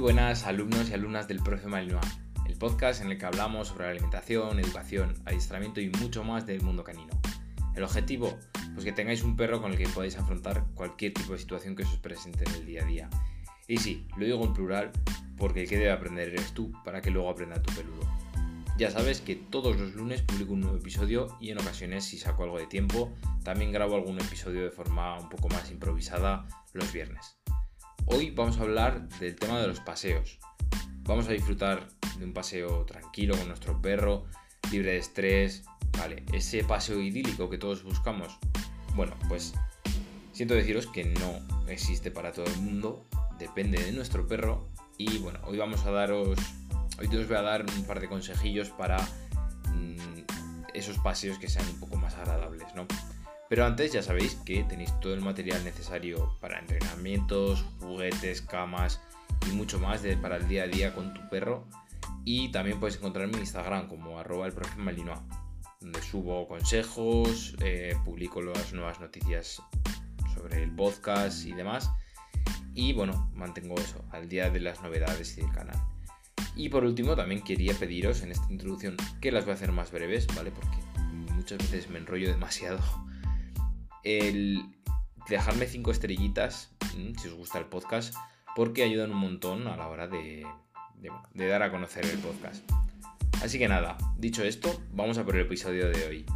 buenas alumnos y alumnas del Profe Malinois, el podcast en el que hablamos sobre alimentación, educación, adiestramiento y mucho más del mundo canino. El objetivo, pues que tengáis un perro con el que podáis afrontar cualquier tipo de situación que os presente en el día a día. Y sí, lo digo en plural porque el que debe aprender eres tú para que luego aprenda tu peludo. Ya sabes que todos los lunes publico un nuevo episodio y en ocasiones si saco algo de tiempo también grabo algún episodio de forma un poco más improvisada los viernes. Hoy vamos a hablar del tema de los paseos. Vamos a disfrutar de un paseo tranquilo con nuestro perro, libre de estrés, vale, ese paseo idílico que todos buscamos. Bueno, pues siento deciros que no existe para todo el mundo, depende de nuestro perro y bueno, hoy vamos a daros, hoy os voy a dar un par de consejillos para mm, esos paseos que sean un poco más agradables, ¿no? Pero antes ya sabéis que tenéis todo el material necesario para entrenamientos, juguetes, camas y mucho más para el día a día con tu perro. Y también puedes encontrarme en Instagram como arroba el profe Malinois, donde subo consejos, eh, publico las nuevas noticias sobre el podcast y demás. Y bueno, mantengo eso al día de las novedades y del canal. Y por último, también quería pediros en esta introducción que las voy a hacer más breves, ¿vale? Porque muchas veces me enrollo demasiado el dejarme cinco estrellitas mm, si os gusta el podcast, porque ayudan un montón a la hora de, dar a conocer el podcast. Así que nada, dicho esto, vamos a por el episodio de hoy.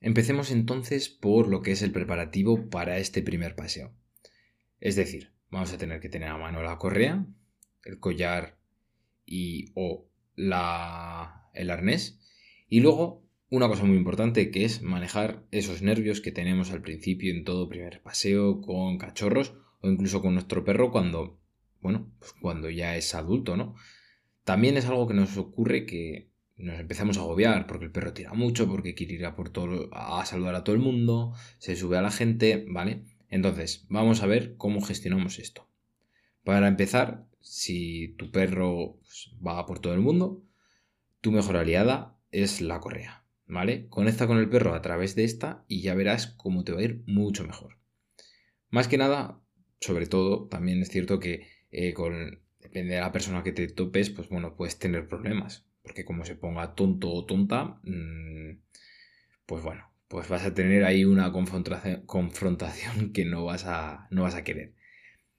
Empecemos entonces por lo que es el preparativo para este primer paseo. Es decir, vamos a tener que tener a mano la correa, el collar y o la, el arnés y luego una cosa muy importante que es manejar esos nervios que tenemos al principio en todo primer paseo con cachorros o incluso con nuestro perro cuando, bueno, pues cuando ya es adulto, ¿no? También es algo que nos ocurre que nos empezamos a agobiar porque el perro tira mucho, porque quiere ir a, por todo, a saludar a todo el mundo, se sube a la gente, ¿vale? Entonces, vamos a ver cómo gestionamos esto. Para empezar, si tu perro pues, va por todo el mundo, tu mejor aliada es la correa. ¿Vale? Conecta con el perro a través de esta y ya verás cómo te va a ir mucho mejor. Más que nada, sobre todo, también es cierto que eh, con, depende de la persona que te topes, pues bueno, puedes tener problemas. Porque como se ponga tonto o tonta, mm, pues bueno, pues vas a tener ahí una confrontación, confrontación que no vas, a, no vas a querer.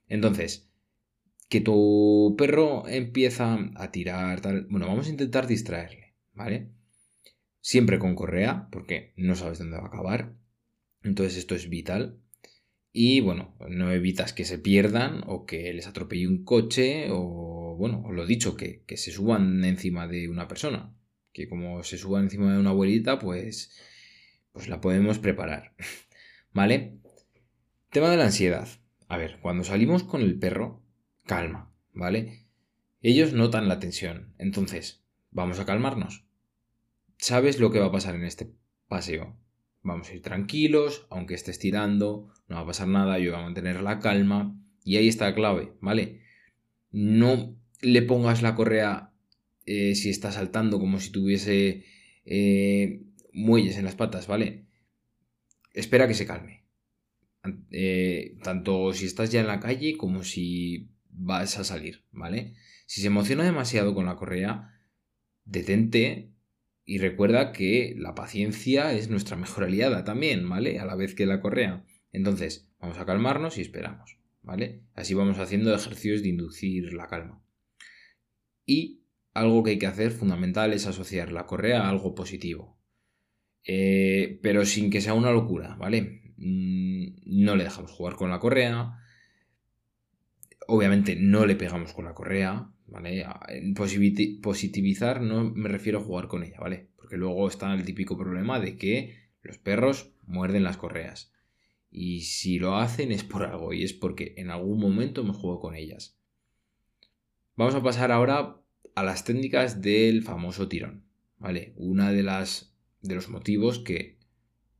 Entonces, que tu perro empieza a tirar, tal, bueno, vamos a intentar distraerle, ¿vale? Siempre con correa, porque no sabes dónde va a acabar. Entonces esto es vital. Y bueno, no evitas que se pierdan o que les atropelle un coche o, bueno, lo dicho, que, que se suban encima de una persona. Que como se suban encima de una abuelita, pues, pues la podemos preparar. ¿Vale? Tema de la ansiedad. A ver, cuando salimos con el perro, calma, ¿vale? Ellos notan la tensión. Entonces, vamos a calmarnos sabes lo que va a pasar en este paseo. Vamos a ir tranquilos, aunque estés tirando, no va a pasar nada, yo voy a mantener la calma. Y ahí está la clave, ¿vale? No le pongas la correa eh, si está saltando como si tuviese eh, muelles en las patas, ¿vale? Espera que se calme. Eh, tanto si estás ya en la calle como si vas a salir, ¿vale? Si se emociona demasiado con la correa, detente, y recuerda que la paciencia es nuestra mejor aliada también, ¿vale? A la vez que la correa. Entonces, vamos a calmarnos y esperamos, ¿vale? Así vamos haciendo ejercicios de inducir la calma. Y algo que hay que hacer fundamental es asociar la correa a algo positivo. Eh, pero sin que sea una locura, ¿vale? Mm, no le dejamos jugar con la correa. Obviamente no le pegamos con la correa, ¿vale? positivizar no me refiero a jugar con ella, ¿vale? Porque luego está el típico problema de que los perros muerden las correas. Y si lo hacen es por algo, y es porque en algún momento me juego con ellas. Vamos a pasar ahora a las técnicas del famoso tirón, ¿vale? Una de las de los motivos que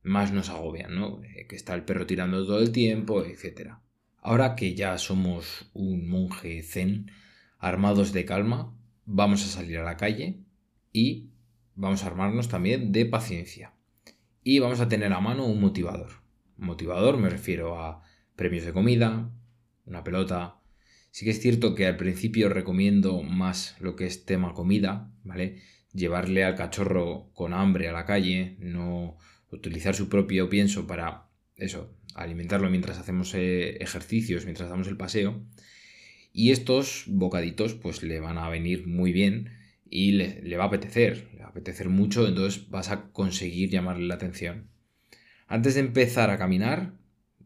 más nos agobian, ¿no? Eh, que está el perro tirando todo el tiempo, etc. Ahora que ya somos un monje zen, armados de calma, vamos a salir a la calle y vamos a armarnos también de paciencia. Y vamos a tener a mano un motivador. motivador me refiero a premios de comida, una pelota. Sí que es cierto que al principio recomiendo más lo que es tema comida, ¿vale? Llevarle al cachorro con hambre a la calle, no utilizar su propio pienso para eso, alimentarlo mientras hacemos eh, ejercicios, mientras damos el paseo. Y estos bocaditos pues le van a venir muy bien y le, va a apetecer, le va a apetecer mucho, entonces vas a conseguir llamarle la atención. Antes de empezar a caminar,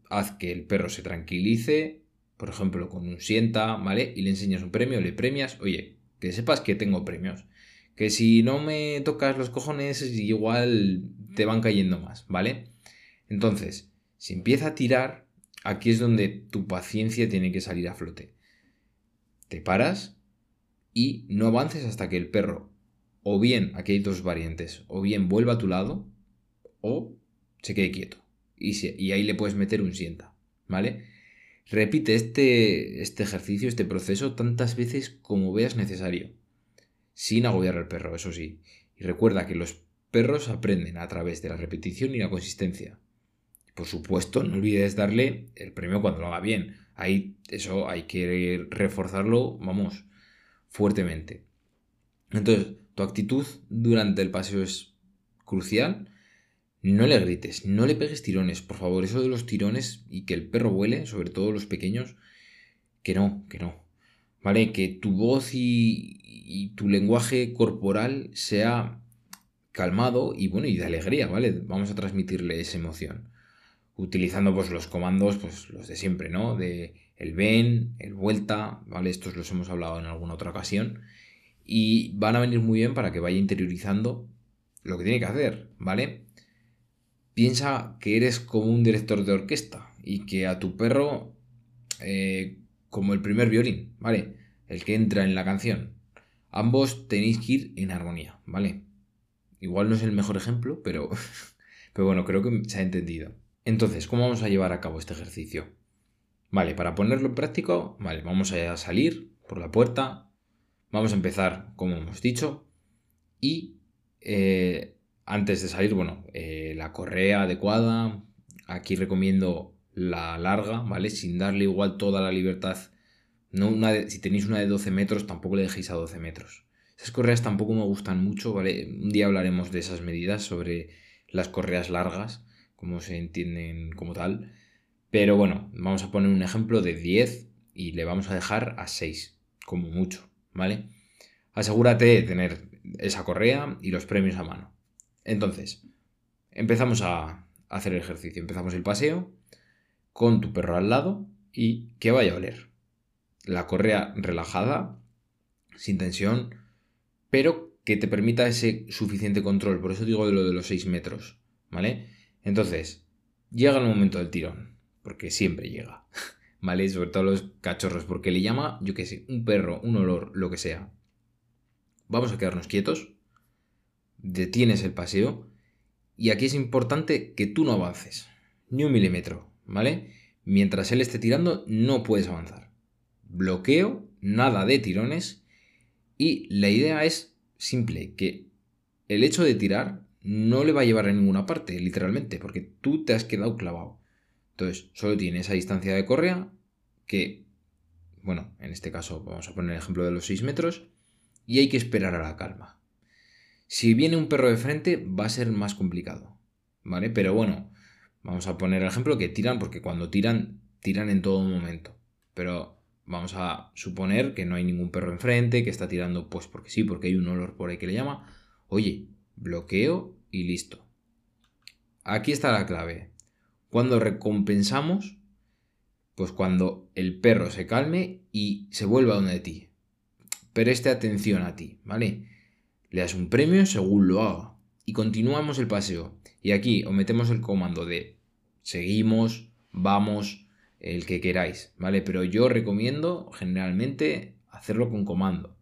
haz que el perro se tranquilice, por ejemplo, con un sienta, ¿vale? Y le enseñas un premio, le premias, oye, que sepas que tengo premios. Que si no me tocas los cojones, igual te van cayendo más, ¿vale? Entonces, si empieza a tirar, aquí es donde tu paciencia tiene que salir a flote. Te paras y no avances hasta que el perro, o bien, aquí hay dos variantes, o bien vuelva a tu lado, o se quede quieto. Y, ahí le puedes meter un sienta, ¿vale? Repite este, este ejercicio, este proceso, tantas veces como veas necesario, sin agobiar al perro, eso sí. Y recuerda que los perros aprenden a través de la repetición y la consistencia. Por supuesto, no olvides darle el premio cuando lo haga bien. Ahí eso hay que reforzarlo, vamos, fuertemente. Entonces, tu actitud durante el paseo es crucial. No le grites, no le pegues tirones, por favor. Eso de los tirones y que el perro vuele, sobre todo los pequeños, que no, que no. ¿Vale? Que tu voz y, y tu lenguaje corporal sea calmado y bueno, y de alegría, ¿vale? Vamos a transmitirle esa emoción utilizando pues los comandos, pues los de siempre, ¿no? De el ven, el vuelta, ¿vale? Estos los hemos hablado en alguna otra ocasión. Y van a venir muy bien para que vaya interiorizando lo que tiene que hacer, ¿vale? Piensa que eres como un director de orquesta y que a tu perro, eh, como el primer violín, ¿vale? El que entra en la canción. Ambos tenéis que ir en armonía, ¿vale? Igual no es el mejor ejemplo, pero, pero bueno, creo que se ha entendido. Entonces, ¿cómo vamos a llevar a cabo este ejercicio? Vale, para ponerlo en práctico, vale, vamos a salir por la puerta, vamos a empezar como hemos dicho y eh, antes de salir, bueno, eh, la correa adecuada, aquí recomiendo la larga, ¿vale? Sin darle igual toda la libertad. No una si tenéis una de 12 metros, tampoco le dejéis a 12 metros. Esas correas tampoco me gustan mucho, ¿vale? Un día hablaremos de esas medidas sobre las correas largas como se entienden como tal. Pero bueno, vamos a poner un ejemplo de 10 y le vamos a dejar a 6, como mucho, ¿vale? Asegúrate de tener esa correa y los premios a mano. Entonces, empezamos a hacer el ejercicio. Empezamos el paseo con tu perro al lado y que vaya a oler. La correa relajada, sin tensión, pero que te permita ese suficiente control. Por eso digo de lo de los 6 metros, ¿vale? Entonces, llega el momento del tirón, porque siempre llega, ¿vale? Sobre todo los cachorros, porque le llama, yo qué sé, un perro, un olor, lo que sea. Vamos a quedarnos quietos, detienes el paseo, y aquí es importante que tú no avances, ni un milímetro, ¿vale? Mientras él esté tirando, no puedes avanzar. Bloqueo, nada de tirones, y la idea es simple, que el hecho de tirar no le va a llevar a ninguna parte, literalmente, porque tú te has quedado clavado. Entonces, solo tiene esa distancia de correa que, bueno, en este caso vamos a poner el ejemplo de los 6 metros, y hay que esperar a la calma. Si viene un perro de frente, va a ser más complicado, ¿vale? Pero bueno, vamos a poner el ejemplo que tiran, porque cuando tiran, tiran en todo momento. Pero vamos a suponer que no hay ningún perro enfrente, que está tirando, pues porque sí, porque hay un olor por ahí que le llama. Oye, bloqueo y listo. Aquí está la clave. Cuando recompensamos, pues cuando el perro se calme y se vuelva donde ti. Preste atención a ti, ¿vale? Le das un premio según lo haga. Y continuamos el paseo. Y aquí os metemos el comando de seguimos, vamos, el que queráis, ¿vale? Pero yo recomiendo generalmente hacerlo con comando,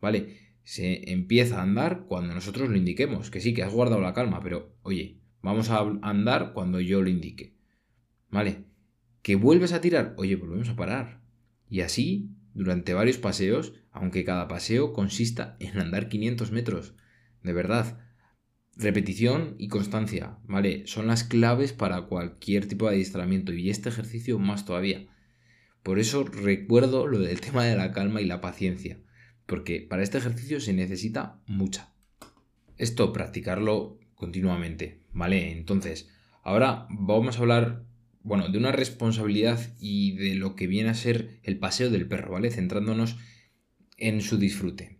¿vale? Se empieza a andar cuando nosotros lo indiquemos. Que sí, que has guardado la calma, pero oye, vamos a andar cuando yo lo indique. ¿Vale? Que vuelves a tirar, oye, volvemos a parar. Y así, durante varios paseos, aunque cada paseo consista en andar 500 metros. De verdad. Repetición y constancia, ¿vale? Son las claves para cualquier tipo de adiestramiento y este ejercicio más todavía. Por eso recuerdo lo del tema de la calma y la paciencia, porque para este ejercicio se necesita mucha. Esto, practicarlo continuamente, ¿vale? Entonces, ahora vamos a hablar, bueno, de una responsabilidad y de lo que viene a ser el paseo del perro, ¿vale? Centrándonos en su disfrute.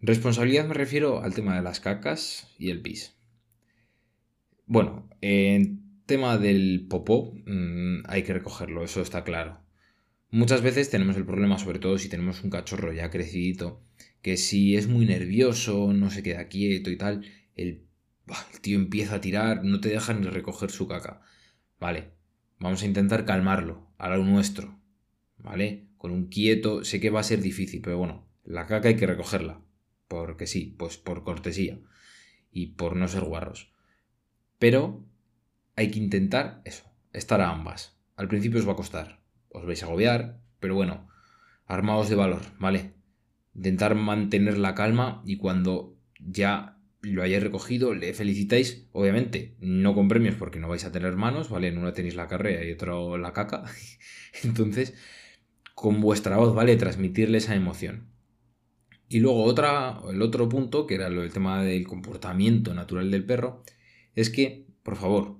Responsabilidad me refiero al tema de las cacas y el pis. Bueno, en tema del popó mm, hay que recogerlo, eso está claro. Muchas veces tenemos el problema, sobre todo si tenemos un cachorro ya crecidito, que si es muy nervioso, no se queda quieto y tal, el, tío empieza a tirar, no te deja ni recoger su caca. Vale, vamos a intentar calmarlo, a lo nuestro. ¿Vale? Con un quieto, sé que va a ser difícil, pero bueno, la caca hay que recogerla. Porque sí, pues por cortesía. Y por no ser guarros. Pero hay que intentar eso, estar a ambas. Al principio os va a costar, os vais a agobiar, pero bueno, armaos de valor, ¿vale? Intentar mantener la calma y cuando ya lo hayáis recogido, le felicitáis, obviamente, no con premios porque no vais a tener manos, ¿vale? En una tenéis la carrera y otro la caca. Entonces, con vuestra voz, ¿vale? Transmitirle esa emoción. Y luego otra, el otro punto, que era lo del tema del comportamiento natural del perro, es que, por favor,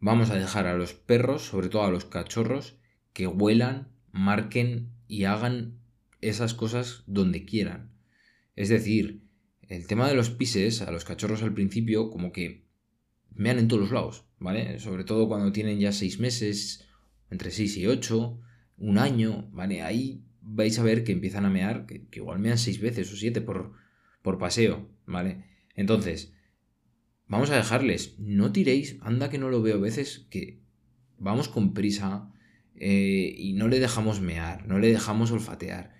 vamos a dejar a los perros, sobre todo a los cachorros, que huelan, marquen y hagan esas cosas donde quieran. Es decir, el tema de los pises, a los cachorros al principio, como que mean en todos los lados, ¿vale? Sobre todo cuando tienen ya seis meses, entre seis y ocho, un año, ¿vale? Ahí vais a ver que empiezan a mear, que, igual mean seis veces o siete por, por paseo, ¿vale? Entonces, vamos a dejarles, no tiréis, anda que no lo veo a veces, que vamos con prisa, eh, y no le dejamos mear, no le dejamos olfatear.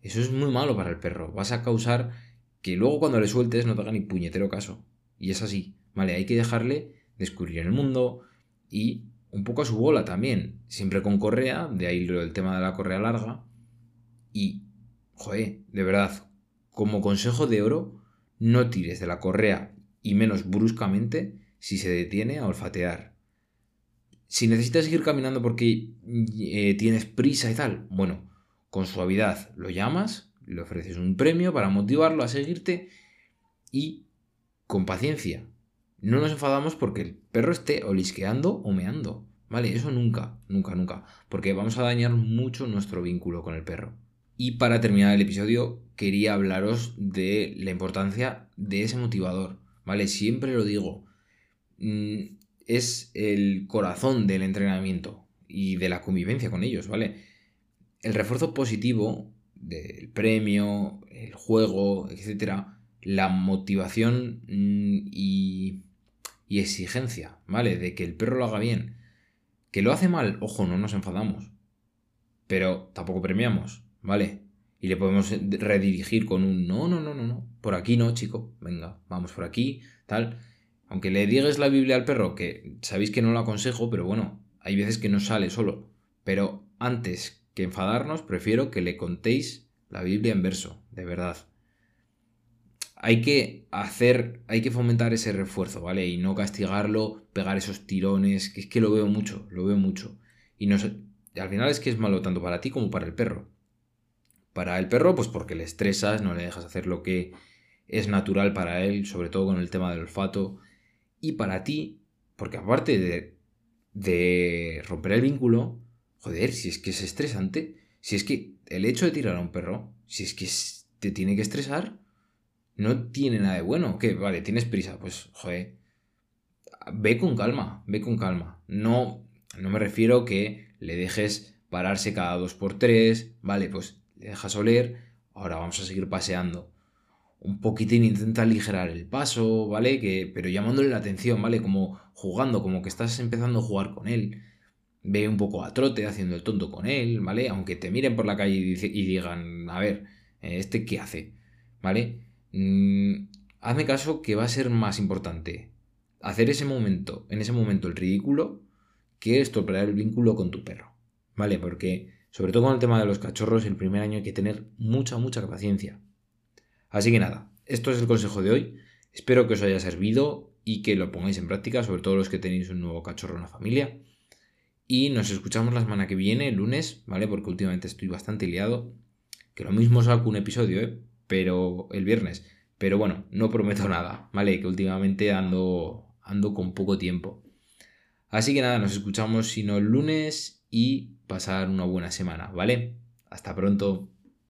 Eso es muy malo para el perro. Vas a causar que luego cuando le sueltes no te haga ni puñetero caso. Y es así, ¿vale? Hay que dejarle descubrir el mundo y un poco a su bola también. Siempre con correa, de ahí el tema de la correa larga. Y, joder, de verdad, como consejo de oro, no tires de la correa y menos bruscamente si se detiene a olfatear. Si necesitas ir caminando porque eh, tienes prisa y tal, bueno, con suavidad lo llamas, le ofreces un premio para motivarlo a seguirte y con paciencia. No nos enfadamos porque el perro esté olisqueando o meando. ¿Vale? Eso nunca, nunca, nunca. Porque vamos a dañar mucho nuestro vínculo con el perro. Y para terminar el episodio, quería hablaros de la importancia de ese motivador. ¿Vale? Siempre lo digo. Es el corazón del entrenamiento y de la convivencia con ellos, ¿vale? El refuerzo positivo del premio, el juego, etcétera, la motivación mm, y, y exigencia, ¿vale? De que el perro lo haga bien. Que lo hace mal, ojo, no nos enfadamos. Pero tampoco premiamos, ¿vale? Y le podemos redirigir con un no, no, no, no, no. Por aquí no, chico. Venga, vamos por aquí, tal. Aunque le digas la Biblia al perro, que sabéis que no lo aconsejo, pero bueno, hay veces que no sale solo. Pero antes que enfadarnos, prefiero que le contéis la Biblia en verso, de verdad. Hay que hacer, hay que fomentar ese refuerzo, ¿vale? Y no castigarlo, pegar esos tirones, que es que lo veo mucho, lo veo mucho. Y no al final es que es malo tanto para ti como para el perro. Para el perro, pues porque le estresas, no le dejas hacer lo que es natural para él, sobre todo con el tema del olfato y para ti, porque aparte de, romper el vínculo, joder, si es que es estresante, si es que el hecho de tirar a un perro, si es que te tiene que estresar, no tiene nada de bueno. Que vale, tienes prisa, pues joder, ve con calma, ve con calma. No, no me refiero que le dejes pararse cada dos por tres, vale, pues le dejas oler, ahora vamos a seguir paseando un poquitín intenta aligerar el paso, ¿vale? Que, pero llamándole la atención, ¿vale? Como jugando, como que estás empezando a jugar con él. Ve un poco a trote haciendo el tonto con él, ¿vale? Aunque te miren por la calle y, digan, a ver, eh, ¿este qué hace? ¿Vale? Mm, hazme caso que va a ser más importante hacer ese momento, en ese momento el ridículo, que estropear el vínculo con tu perro, ¿vale? Porque, sobre todo con el tema de los cachorros, el primer año hay que tener mucha, mucha paciencia Así que nada, esto es el consejo de hoy. Espero que os haya servido y que lo pongáis en práctica, sobre todo los que tenéis un nuevo cachorro en la familia. Y nos escuchamos la semana que viene, el lunes, ¿vale? Porque últimamente estoy bastante liado. Que lo mismo saco un episodio, ¿eh? Pero el viernes. Pero bueno, no prometo nada, ¿vale? Que últimamente ando, ando con poco tiempo. Así que nada, nos escuchamos sino el lunes y pasar una buena semana, ¿vale? Hasta pronto.